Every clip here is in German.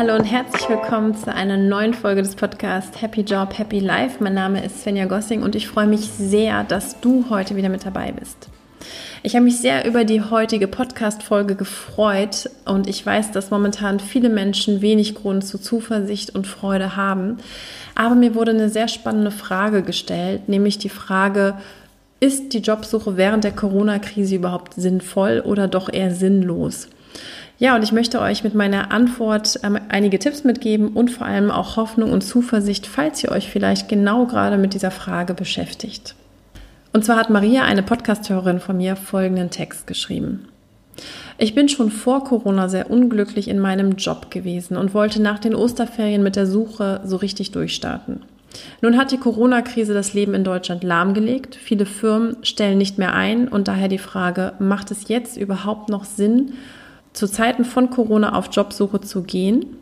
Hallo und herzlich willkommen zu einer neuen Folge des Podcasts Happy Job, Happy Life. Mein Name ist Svenja Gossing und ich freue mich sehr, dass du heute wieder mit dabei bist. Ich habe mich sehr über die heutige Podcast-Folge gefreut und ich weiß, dass momentan viele Menschen wenig Grund zu Zuversicht und Freude haben. Aber mir wurde eine sehr spannende Frage gestellt, nämlich die Frage, ist die Jobsuche während der Corona-Krise überhaupt sinnvoll oder doch eher sinnlos? Ja, und ich möchte euch mit meiner Antwort ähm, einige Tipps mitgeben und vor allem auch Hoffnung und Zuversicht, falls ihr euch vielleicht genau gerade mit dieser Frage beschäftigt. Und zwar hat Maria, eine Podcasthörerin von mir, folgenden Text geschrieben. Ich bin schon vor Corona sehr unglücklich in meinem Job gewesen und wollte nach den Osterferien mit der Suche so richtig durchstarten. Nun hat die Corona-Krise das Leben in Deutschland lahmgelegt. Viele Firmen stellen nicht mehr ein und daher die Frage, macht es jetzt überhaupt noch Sinn, zu Zeiten von Corona auf Jobsuche zu gehen?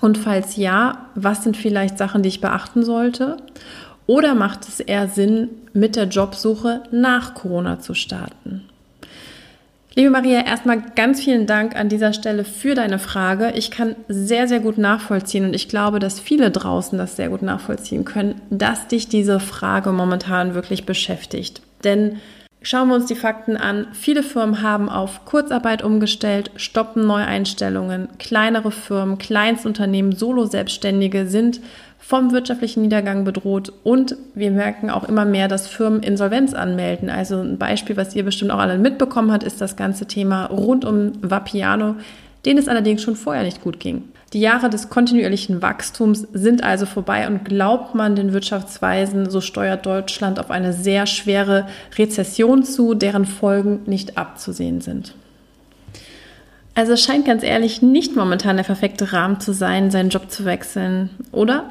Und falls ja, was sind vielleicht Sachen, die ich beachten sollte? Oder macht es eher Sinn, mit der Jobsuche nach Corona zu starten? Liebe Maria, erstmal ganz vielen Dank an dieser Stelle für deine Frage. Ich kann sehr, sehr gut nachvollziehen und ich glaube, dass viele draußen das sehr gut nachvollziehen können, dass dich diese Frage momentan wirklich beschäftigt. Denn Schauen wir uns die Fakten an. Viele Firmen haben auf Kurzarbeit umgestellt, stoppen Neueinstellungen. Kleinere Firmen, Kleinstunternehmen, Solo-Selbstständige sind vom wirtschaftlichen Niedergang bedroht und wir merken auch immer mehr, dass Firmen Insolvenz anmelden. Also ein Beispiel, was ihr bestimmt auch alle mitbekommen habt, ist das ganze Thema rund um Vapiano, denen es allerdings schon vorher nicht gut ging. Die Jahre des kontinuierlichen Wachstums sind also vorbei und glaubt man den Wirtschaftsweisen, so steuert Deutschland auf eine sehr schwere Rezession zu, deren Folgen nicht abzusehen sind. Also es scheint ganz ehrlich nicht momentan der perfekte Rahmen zu sein, seinen Job zu wechseln, oder?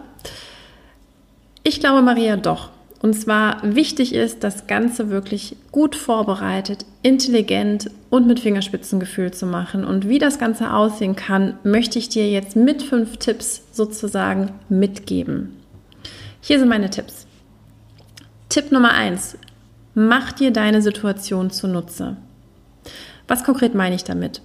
Ich glaube, Maria, doch. Und zwar wichtig ist, das Ganze wirklich gut vorbereitet, intelligent und mit Fingerspitzengefühl zu machen. Und wie das Ganze aussehen kann, möchte ich dir jetzt mit fünf Tipps sozusagen mitgeben. Hier sind meine Tipps. Tipp Nummer eins: Mach dir deine Situation zunutze. Was konkret meine ich damit?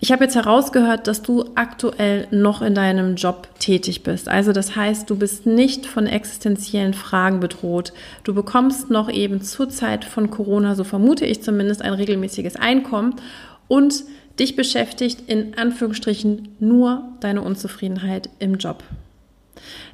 Ich habe jetzt herausgehört, dass du aktuell noch in deinem Job tätig bist. Also das heißt, du bist nicht von existenziellen Fragen bedroht. Du bekommst noch eben zur Zeit von Corona, so vermute ich zumindest, ein regelmäßiges Einkommen und dich beschäftigt in Anführungsstrichen nur deine Unzufriedenheit im Job.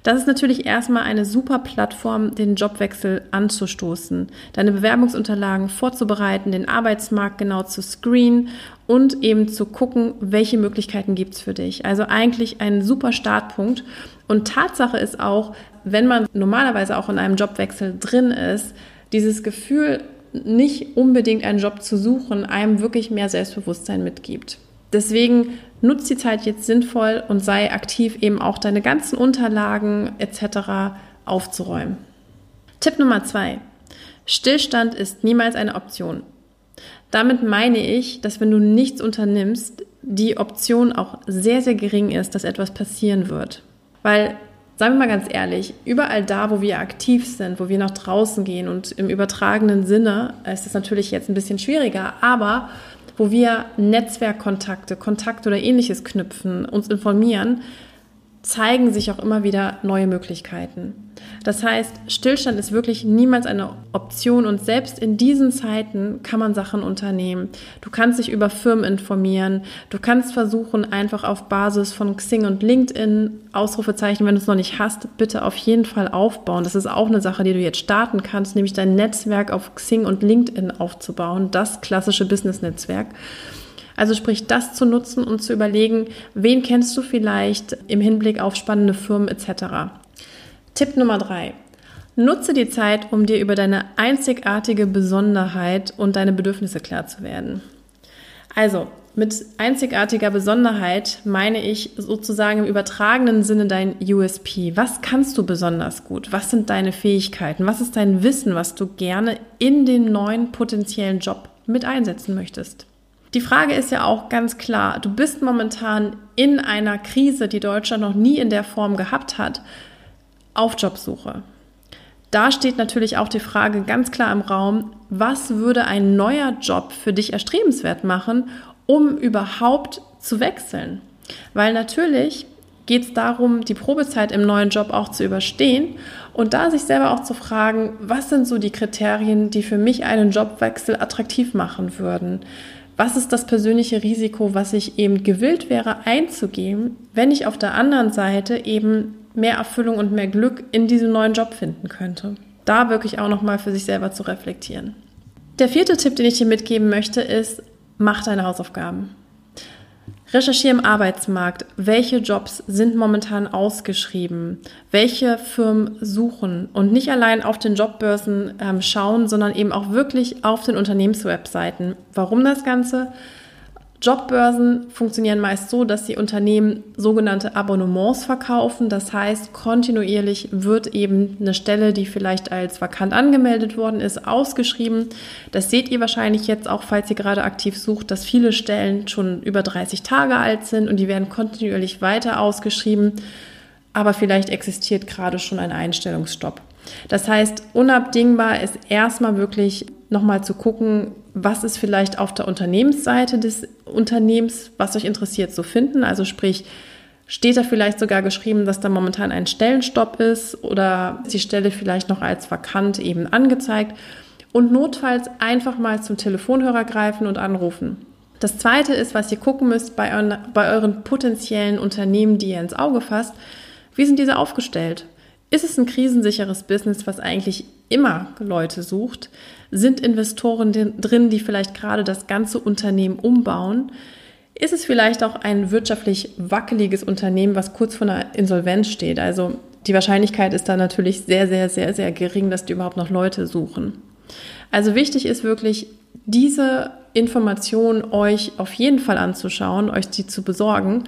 Das ist natürlich erstmal eine super Plattform, den Jobwechsel anzustoßen, deine Bewerbungsunterlagen vorzubereiten, den Arbeitsmarkt genau zu screenen und eben zu gucken, welche Möglichkeiten gibt es für dich. Also eigentlich ein super Startpunkt. Und Tatsache ist auch, wenn man normalerweise auch in einem Jobwechsel drin ist, dieses Gefühl, nicht unbedingt einen Job zu suchen, einem wirklich mehr Selbstbewusstsein mitgibt. Deswegen nutzt die Zeit jetzt sinnvoll und sei aktiv, eben auch deine ganzen Unterlagen etc. aufzuräumen. Tipp Nummer zwei. Stillstand ist niemals eine Option. Damit meine ich, dass wenn du nichts unternimmst, die Option auch sehr, sehr gering ist, dass etwas passieren wird. Weil, sagen wir mal ganz ehrlich, überall da, wo wir aktiv sind, wo wir nach draußen gehen und im übertragenen Sinne, ist es natürlich jetzt ein bisschen schwieriger, aber wo wir Netzwerkkontakte, Kontakte oder ähnliches knüpfen, uns informieren, zeigen sich auch immer wieder neue Möglichkeiten. Das heißt, Stillstand ist wirklich niemals eine Option und selbst in diesen Zeiten kann man Sachen unternehmen. Du kannst dich über Firmen informieren, du kannst versuchen, einfach auf Basis von Xing und LinkedIn Ausrufezeichen, wenn du es noch nicht hast, bitte auf jeden Fall aufbauen. Das ist auch eine Sache, die du jetzt starten kannst, nämlich dein Netzwerk auf Xing und LinkedIn aufzubauen, das klassische Business-Netzwerk. Also sprich, das zu nutzen und zu überlegen, wen kennst du vielleicht im Hinblick auf spannende Firmen etc. Tipp Nummer drei. Nutze die Zeit, um dir über deine einzigartige Besonderheit und deine Bedürfnisse klar zu werden. Also, mit einzigartiger Besonderheit meine ich sozusagen im übertragenen Sinne dein USP. Was kannst du besonders gut? Was sind deine Fähigkeiten? Was ist dein Wissen, was du gerne in den neuen potenziellen Job mit einsetzen möchtest? Die Frage ist ja auch ganz klar, du bist momentan in einer Krise, die Deutschland noch nie in der Form gehabt hat, auf Jobsuche. Da steht natürlich auch die Frage ganz klar im Raum, was würde ein neuer Job für dich erstrebenswert machen, um überhaupt zu wechseln? Weil natürlich geht es darum, die Probezeit im neuen Job auch zu überstehen und da sich selber auch zu fragen, was sind so die Kriterien, die für mich einen Jobwechsel attraktiv machen würden? Was ist das persönliche Risiko, was ich eben gewillt wäre einzugehen, wenn ich auf der anderen Seite eben mehr Erfüllung und mehr Glück in diesem neuen Job finden könnte? Da wirklich auch nochmal für sich selber zu reflektieren. Der vierte Tipp, den ich dir mitgeben möchte, ist, mach deine Hausaufgaben. Recherchiere im Arbeitsmarkt, welche Jobs sind momentan ausgeschrieben, welche Firmen suchen und nicht allein auf den Jobbörsen ähm, schauen, sondern eben auch wirklich auf den Unternehmenswebseiten. Warum das Ganze? Jobbörsen funktionieren meist so, dass die Unternehmen sogenannte Abonnements verkaufen. Das heißt, kontinuierlich wird eben eine Stelle, die vielleicht als vakant angemeldet worden ist, ausgeschrieben. Das seht ihr wahrscheinlich jetzt auch, falls ihr gerade aktiv sucht, dass viele Stellen schon über 30 Tage alt sind und die werden kontinuierlich weiter ausgeschrieben. Aber vielleicht existiert gerade schon ein Einstellungsstopp. Das heißt, unabdingbar ist erstmal wirklich nochmal zu gucken, was ist vielleicht auf der Unternehmensseite des Unternehmens, was euch interessiert, zu finden. Also sprich, steht da vielleicht sogar geschrieben, dass da momentan ein Stellenstopp ist oder ist die Stelle vielleicht noch als vakant eben angezeigt. Und notfalls einfach mal zum Telefonhörer greifen und anrufen. Das zweite ist, was ihr gucken müsst bei euren, bei euren potenziellen Unternehmen, die ihr ins Auge fasst. Wie sind diese aufgestellt? Ist es ein krisensicheres Business, was eigentlich immer Leute sucht? Sind Investoren drin, die vielleicht gerade das ganze Unternehmen umbauen? Ist es vielleicht auch ein wirtschaftlich wackeliges Unternehmen, was kurz vor einer Insolvenz steht? Also die Wahrscheinlichkeit ist da natürlich sehr, sehr, sehr, sehr gering, dass die überhaupt noch Leute suchen. Also wichtig ist wirklich, diese Information euch auf jeden Fall anzuschauen, euch die zu besorgen.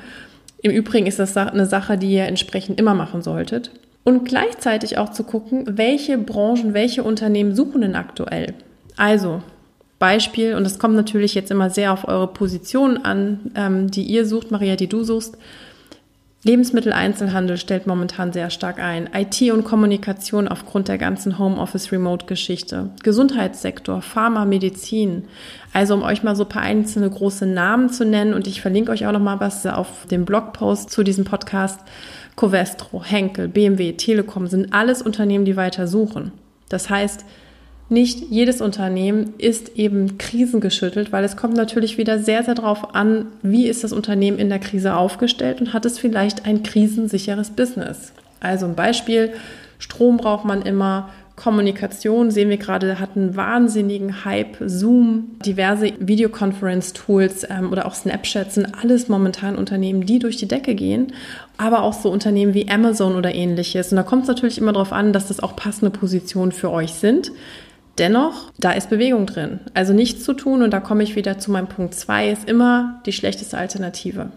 Im Übrigen ist das eine Sache, die ihr entsprechend immer machen solltet und gleichzeitig auch zu gucken, welche Branchen, welche Unternehmen suchen denn aktuell. Also Beispiel, und das kommt natürlich jetzt immer sehr auf eure Position an, ähm, die ihr sucht, Maria, die du suchst. Lebensmitteleinzelhandel stellt momentan sehr stark ein. IT und Kommunikation aufgrund der ganzen Homeoffice-Remote-Geschichte. Gesundheitssektor, Pharma, Medizin. Also um euch mal so ein paar einzelne große Namen zu nennen und ich verlinke euch auch noch mal was auf dem Blogpost zu diesem Podcast Covestro, Henkel, BMW, Telekom sind alles Unternehmen, die weiter suchen. Das heißt, nicht jedes Unternehmen ist eben krisengeschüttelt, weil es kommt natürlich wieder sehr, sehr darauf an, wie ist das Unternehmen in der Krise aufgestellt und hat es vielleicht ein krisensicheres Business. Also ein Beispiel, Strom braucht man immer, Kommunikation sehen wir gerade, hat einen wahnsinnigen Hype. Zoom, diverse Videoconference-Tools ähm, oder auch Snapchat sind alles momentan Unternehmen, die durch die Decke gehen, aber auch so Unternehmen wie Amazon oder ähnliches. Und da kommt es natürlich immer darauf an, dass das auch passende Positionen für euch sind. Dennoch, da ist Bewegung drin. Also nichts zu tun, und da komme ich wieder zu meinem Punkt 2, ist immer die schlechteste Alternative.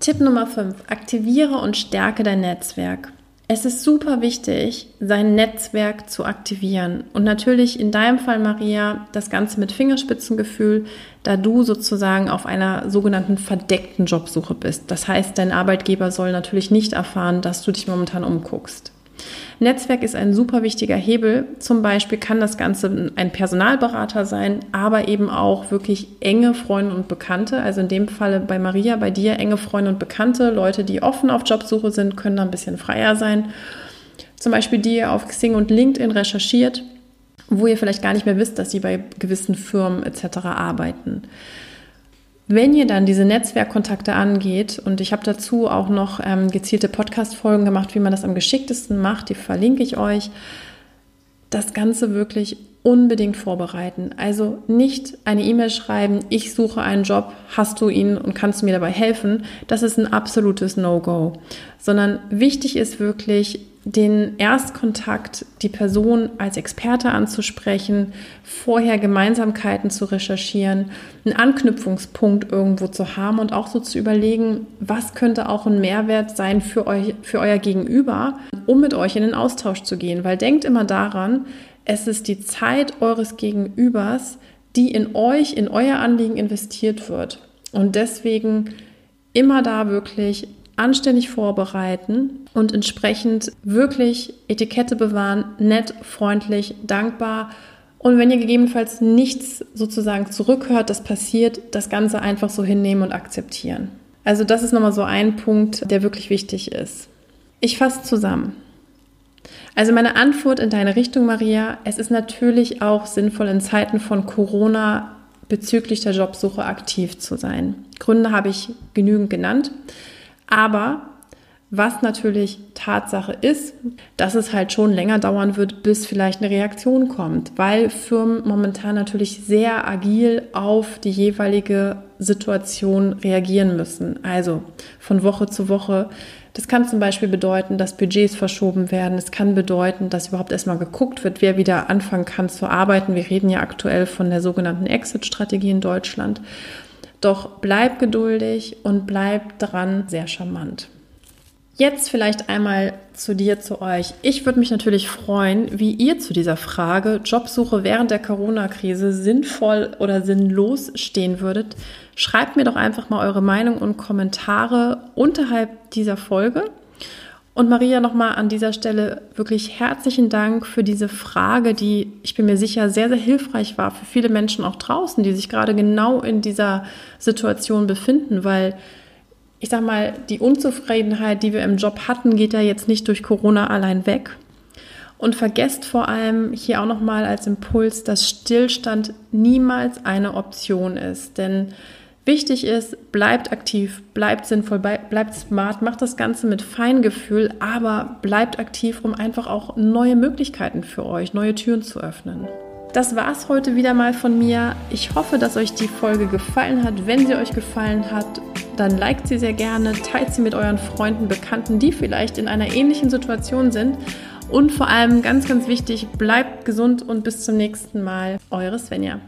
Tipp Nummer 5. Aktiviere und stärke dein Netzwerk. Es ist super wichtig, sein Netzwerk zu aktivieren. Und natürlich in deinem Fall, Maria, das Ganze mit Fingerspitzengefühl, da du sozusagen auf einer sogenannten verdeckten Jobsuche bist. Das heißt, dein Arbeitgeber soll natürlich nicht erfahren, dass du dich momentan umguckst. Netzwerk ist ein super wichtiger Hebel. Zum Beispiel kann das Ganze ein Personalberater sein, aber eben auch wirklich enge Freunde und Bekannte. Also in dem Falle bei Maria, bei dir enge Freunde und Bekannte, Leute, die offen auf Jobsuche sind, können da ein bisschen freier sein. Zum Beispiel die ihr auf Xing und LinkedIn recherchiert, wo ihr vielleicht gar nicht mehr wisst, dass sie bei gewissen Firmen etc. arbeiten. Wenn ihr dann diese Netzwerkkontakte angeht, und ich habe dazu auch noch ähm, gezielte Podcast-Folgen gemacht, wie man das am geschicktesten macht, die verlinke ich euch, das Ganze wirklich unbedingt vorbereiten. Also nicht eine E-Mail schreiben, ich suche einen Job, hast du ihn und kannst du mir dabei helfen. Das ist ein absolutes No-Go. Sondern wichtig ist wirklich, den Erstkontakt, die Person als Experte anzusprechen, vorher Gemeinsamkeiten zu recherchieren, einen Anknüpfungspunkt irgendwo zu haben und auch so zu überlegen, was könnte auch ein Mehrwert sein für euch, für euer Gegenüber, um mit euch in den Austausch zu gehen. Weil denkt immer daran, es ist die Zeit eures Gegenübers, die in euch, in euer Anliegen investiert wird. Und deswegen immer da wirklich anständig vorbereiten und entsprechend wirklich Etikette bewahren, nett, freundlich, dankbar. Und wenn ihr gegebenenfalls nichts sozusagen zurückhört, das passiert, das Ganze einfach so hinnehmen und akzeptieren. Also das ist nochmal so ein Punkt, der wirklich wichtig ist. Ich fasse zusammen. Also meine Antwort in deine Richtung, Maria, es ist natürlich auch sinnvoll in Zeiten von Corona bezüglich der Jobsuche aktiv zu sein. Gründe habe ich genügend genannt, aber was natürlich Tatsache ist, dass es halt schon länger dauern wird, bis vielleicht eine Reaktion kommt, weil Firmen momentan natürlich sehr agil auf die jeweilige Situation reagieren müssen. Also von Woche zu Woche. Das kann zum Beispiel bedeuten, dass Budgets verschoben werden. Es kann bedeuten, dass überhaupt erstmal geguckt wird, wer wieder anfangen kann zu arbeiten. Wir reden ja aktuell von der sogenannten Exit-Strategie in Deutschland. Doch bleib geduldig und bleib dran sehr charmant. Jetzt vielleicht einmal zu dir, zu euch. Ich würde mich natürlich freuen, wie ihr zu dieser Frage Jobsuche während der Corona-Krise sinnvoll oder sinnlos stehen würdet. Schreibt mir doch einfach mal eure Meinung und Kommentare unterhalb dieser Folge. Und Maria, nochmal an dieser Stelle wirklich herzlichen Dank für diese Frage, die ich bin mir sicher sehr, sehr hilfreich war für viele Menschen auch draußen, die sich gerade genau in dieser Situation befinden, weil ich sag mal, die Unzufriedenheit, die wir im Job hatten, geht ja jetzt nicht durch Corona allein weg. Und vergesst vor allem hier auch nochmal als Impuls, dass Stillstand niemals eine Option ist. Denn wichtig ist, bleibt aktiv, bleibt sinnvoll, bleibt smart, macht das Ganze mit Feingefühl, aber bleibt aktiv, um einfach auch neue Möglichkeiten für euch, neue Türen zu öffnen. Das war es heute wieder mal von mir. Ich hoffe, dass euch die Folge gefallen hat. Wenn sie euch gefallen hat, dann liked sie sehr gerne, teilt sie mit euren Freunden, Bekannten, die vielleicht in einer ähnlichen Situation sind. Und vor allem ganz, ganz wichtig, bleibt gesund und bis zum nächsten Mal. Eure Svenja.